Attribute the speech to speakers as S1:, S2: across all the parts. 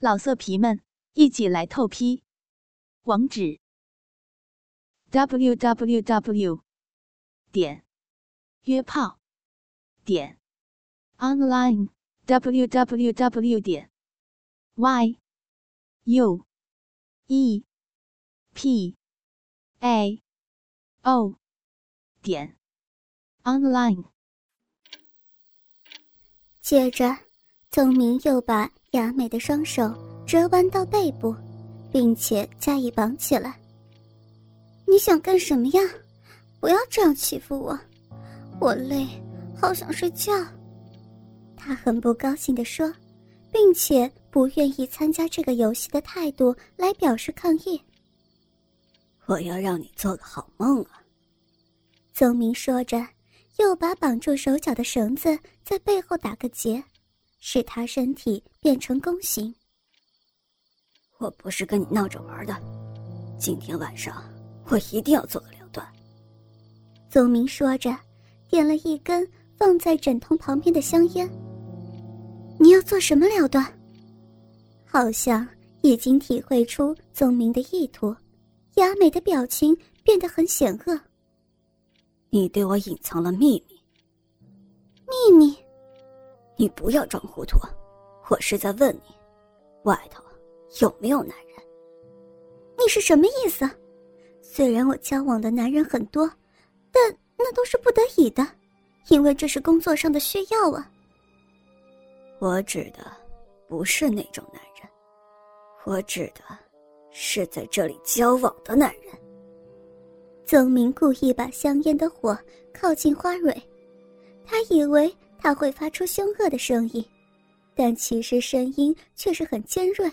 S1: 老色皮们，一起来透批！网址：w w w 点约炮点 online w w w 点 y u e p a o 点 online。
S2: 接着，宗明又把。雅美的双手折弯到背部，并且加以绑起来。你想干什么呀？不要这样欺负我，我累，好想睡觉。他很不高兴地说，并且不愿意参加这个游戏的态度来表示抗议。
S3: 我要让你做个好梦啊！
S2: 宗明说着，又把绑住手脚的绳子在背后打个结。使他身体变成弓形。
S3: 我不是跟你闹着玩的，今天晚上我一定要做个了断。
S2: 宗明说着，点了一根放在枕头旁边的香烟。你要做什么了断？好像已经体会出宗明的意图，雅美的表情变得很险恶。
S3: 你对我隐藏了秘密。
S2: 秘密。
S3: 你不要装糊涂，我是在问你，外头有没有男人？
S2: 你是什么意思？虽然我交往的男人很多，但那都是不得已的，因为这是工作上的需要啊。
S3: 我指的不是那种男人，我指的是在这里交往的男人。
S2: 曾明故意把香烟的火靠近花蕊，他以为。他会发出凶恶的声音，但其实声音却是很尖锐。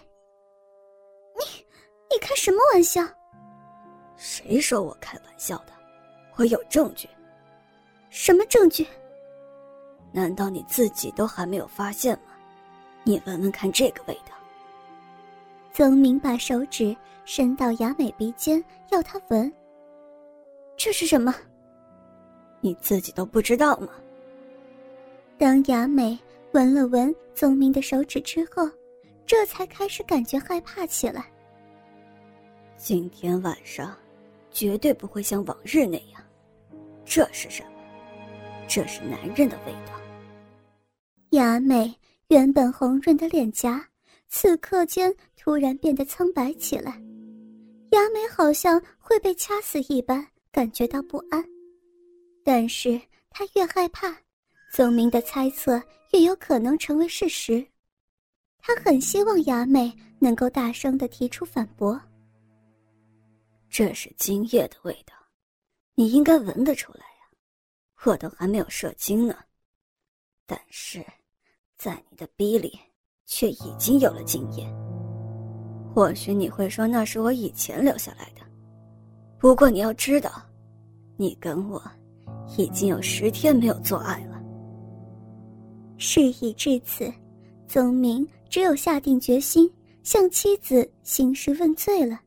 S2: 你，你开什么玩笑？
S3: 谁说我开玩笑的？我有证据。
S2: 什么证据？
S3: 难道你自己都还没有发现吗？你闻闻看这个味道。
S2: 曾明把手指伸到雅美鼻尖，要她闻。这是什么？
S3: 你自己都不知道吗？
S2: 当雅美闻了闻宗明的手指之后，这才开始感觉害怕起来。
S3: 今天晚上，绝对不会像往日那样。这是什么？这是男人的味道。
S2: 雅美原本红润的脸颊，此刻间突然变得苍白起来。雅美好像会被掐死一般，感觉到不安。但是她越害怕。宗明的猜测越有可能成为事实，他很希望雅美能够大声的提出反驳。
S3: 这是精液的味道，你应该闻得出来呀，我都还没有射精呢，但是，在你的逼里却已经有了精液。或许你会说那是我以前留下来的，不过你要知道，你跟我已经有十天没有做爱了。
S2: 事已至此，宗明只有下定决心向妻子兴师问罪了。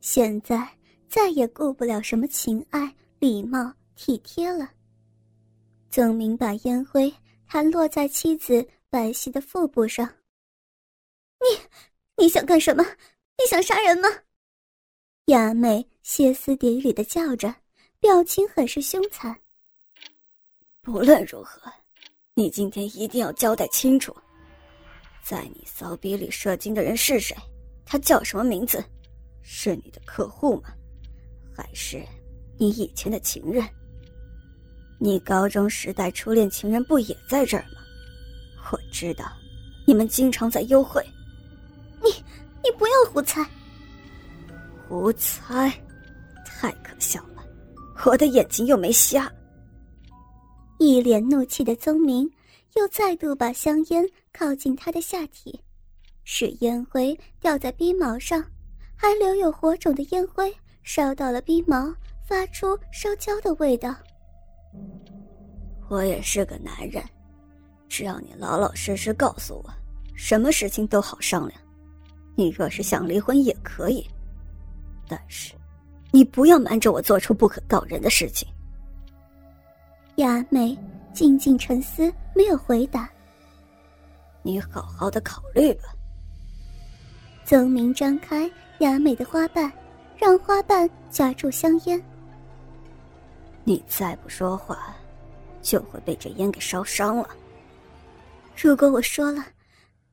S2: 现在再也顾不了什么情爱、礼貌、体贴了。宗明把烟灰弹落在妻子白皙的腹部上。你，你想干什么？你想杀人吗？雅美歇斯底里的叫着，表情很是凶残。
S3: 不论如何。你今天一定要交代清楚，在你骚逼里射精的人是谁？他叫什么名字？是你的客户吗？还是你以前的情人？你高中时代初恋情人不也在这儿吗？我知道，你们经常在幽会。
S2: 你，你不要胡猜。
S3: 胡猜，太可笑了！我的眼睛又没瞎。
S2: 一脸怒气的宗明，又再度把香烟靠近他的下体，使烟灰掉在鼻毛上，还留有火种的烟灰烧到了鼻毛，发出烧焦的味道。
S3: 我也是个男人，只要你老老实实告诉我，什么事情都好商量。你若是想离婚也可以，但是，你不要瞒着我做出不可告人的事情。
S2: 雅美静静沉思，没有回答。
S3: 你好好的考虑吧，
S2: 曾明张开雅美的花瓣，让花瓣夹住香烟。
S3: 你再不说话，就会被这烟给烧伤了。
S2: 如果我说了，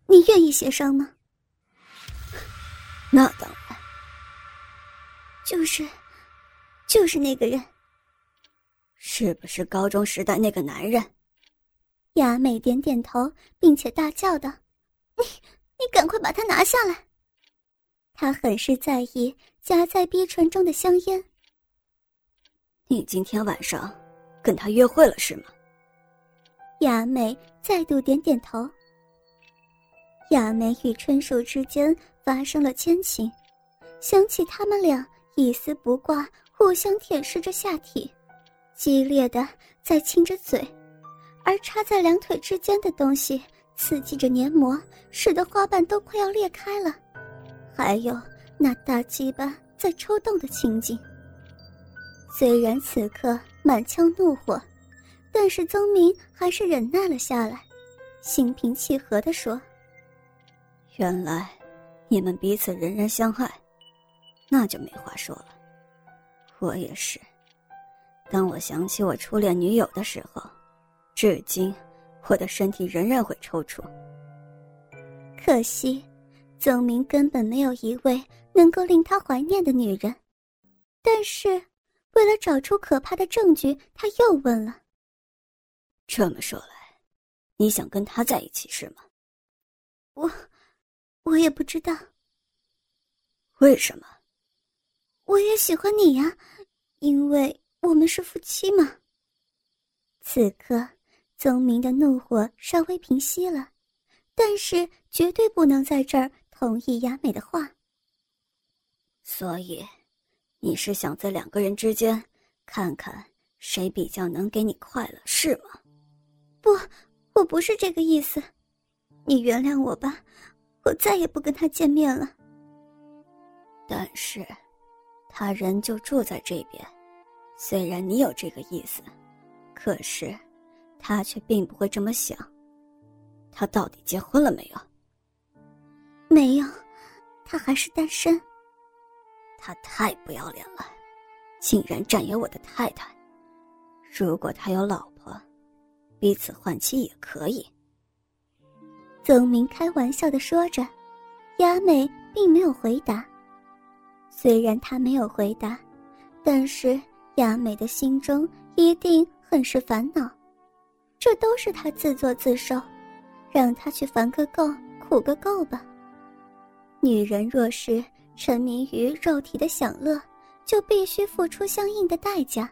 S2: 你愿意协商吗？
S3: 那当然。
S2: 就是，就是那个人。
S3: 是不是高中时代那个男人？
S2: 雅美点点头，并且大叫道：“你，你赶快把它拿下来！”他很是在意夹在逼唇中的香烟。
S3: 你今天晚上跟他约会了是吗？
S2: 雅美再度点点头。雅美与春树之间发生了奸情，想起他们俩一丝不挂，互相舔舐着下体，激烈的在亲着嘴，而插在两腿之间的东西刺激着黏膜，使得花瓣都快要裂开了。还有那大鸡巴在抽动的情景。虽然此刻满腔怒火，但是曾明还是忍耐了下来，心平气和地说：“
S3: 原来你们彼此人人相爱，那就没话说了。我也是，当我想起我初恋女友的时候，至今我的身体仍然会抽搐。
S2: 可惜。”曾明根本没有一位能够令他怀念的女人，但是为了找出可怕的证据，他又问了：“
S3: 这么说来，你想跟他在一起是吗？”“
S2: 我，我也不知道。”“
S3: 为什么？”“
S2: 我也喜欢你呀，因为我们是夫妻嘛。”此刻，宗明的怒火稍微平息了，但是绝对不能在这儿。同意雅美的话，
S3: 所以你是想在两个人之间看看谁比较能给你快乐，是吗？
S2: 不，我不是这个意思，你原谅我吧，我再也不跟他见面了。
S3: 但是，他人就住在这边，虽然你有这个意思，可是他却并不会这么想。他到底结婚了没有？
S2: 没有，他还是单身。
S3: 他太不要脸了，竟然占有我的太太。如果他有老婆，彼此换妻也可以。
S2: 曾明开玩笑的说着，雅美并没有回答。虽然他没有回答，但是雅美的心中一定很是烦恼。这都是他自作自受，让他去烦个够，苦个够吧。女人若是沉迷于肉体的享乐，就必须付出相应的代价。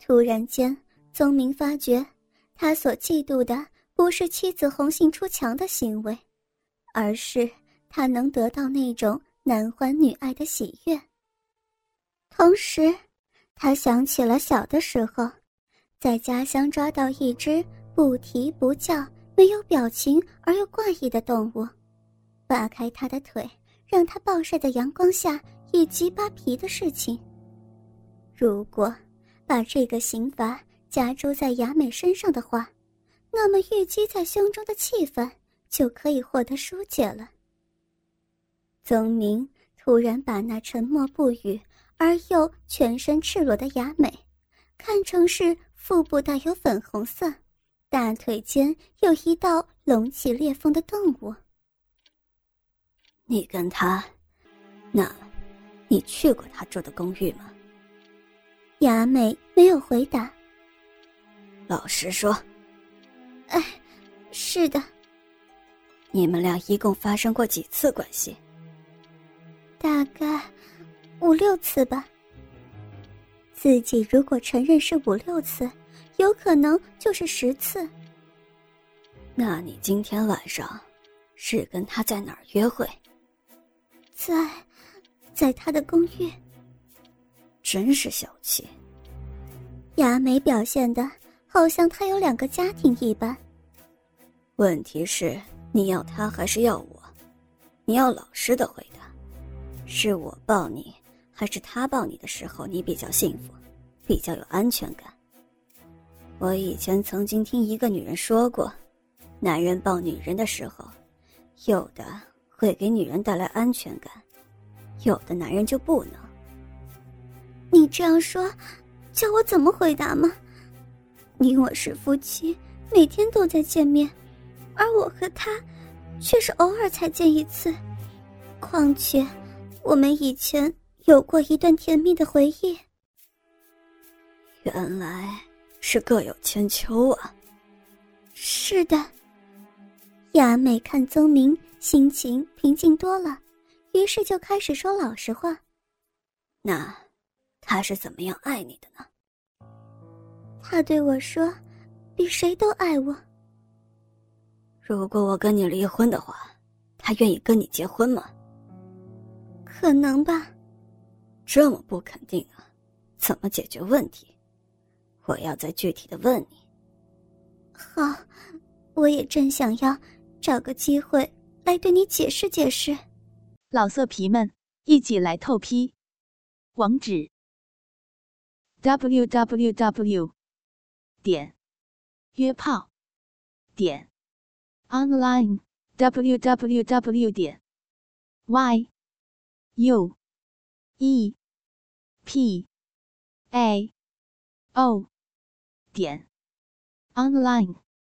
S2: 突然间，宗明发觉，他所嫉妒的不是妻子红杏出墙的行为，而是他能得到那种男欢女爱的喜悦。同时，他想起了小的时候，在家乡抓到一只不啼不叫、没有表情而又怪异的动物。扒开他的腿，让他暴晒在阳光下，以及扒皮的事情。如果把这个刑罚加诸在雅美身上的话，那么郁积在胸中的气愤就可以获得疏解了。曾明突然把那沉默不语而又全身赤裸的雅美，看成是腹部带有粉红色，大腿间有一道隆起裂缝的动物。
S3: 你跟他，那，你去过他住的公寓吗？
S2: 雅美没有回答。
S3: 老实说，
S2: 哎，是的。
S3: 你们俩一共发生过几次关系？
S2: 大概五六次吧。自己如果承认是五六次，有可能就是十次。
S3: 那你今天晚上是跟他在哪儿约会？
S2: 在，在他的公寓。
S3: 真是小气。
S2: 雅美表现的好像他有两个家庭一般。
S3: 问题是你要他还是要我？你要老实的回答。是我抱你，还是他抱你的时候你比较幸福，比较有安全感？我以前曾经听一个女人说过，男人抱女人的时候，有的。会给女人带来安全感，有的男人就不能。
S2: 你这样说，叫我怎么回答吗？你我是夫妻，每天都在见面，而我和他却是偶尔才见一次。况且，我们以前有过一段甜蜜的回忆。
S3: 原来是各有千秋啊！
S2: 是的。雅美看宗明心情平静多了，于是就开始说老实话。
S3: 那，他是怎么样爱你的呢？
S2: 他对我说：“比谁都爱我。”
S3: 如果我跟你离婚的话，他愿意跟你结婚吗？
S2: 可能吧。
S3: 这么不肯定啊，怎么解决问题？我要再具体的问你。
S2: 好，我也正想要找个机会来对你解释解释。
S1: 老色皮们，一起来透批！网址：w w w. 点约炮点 online w w w. 点 y u e p a o 点 online。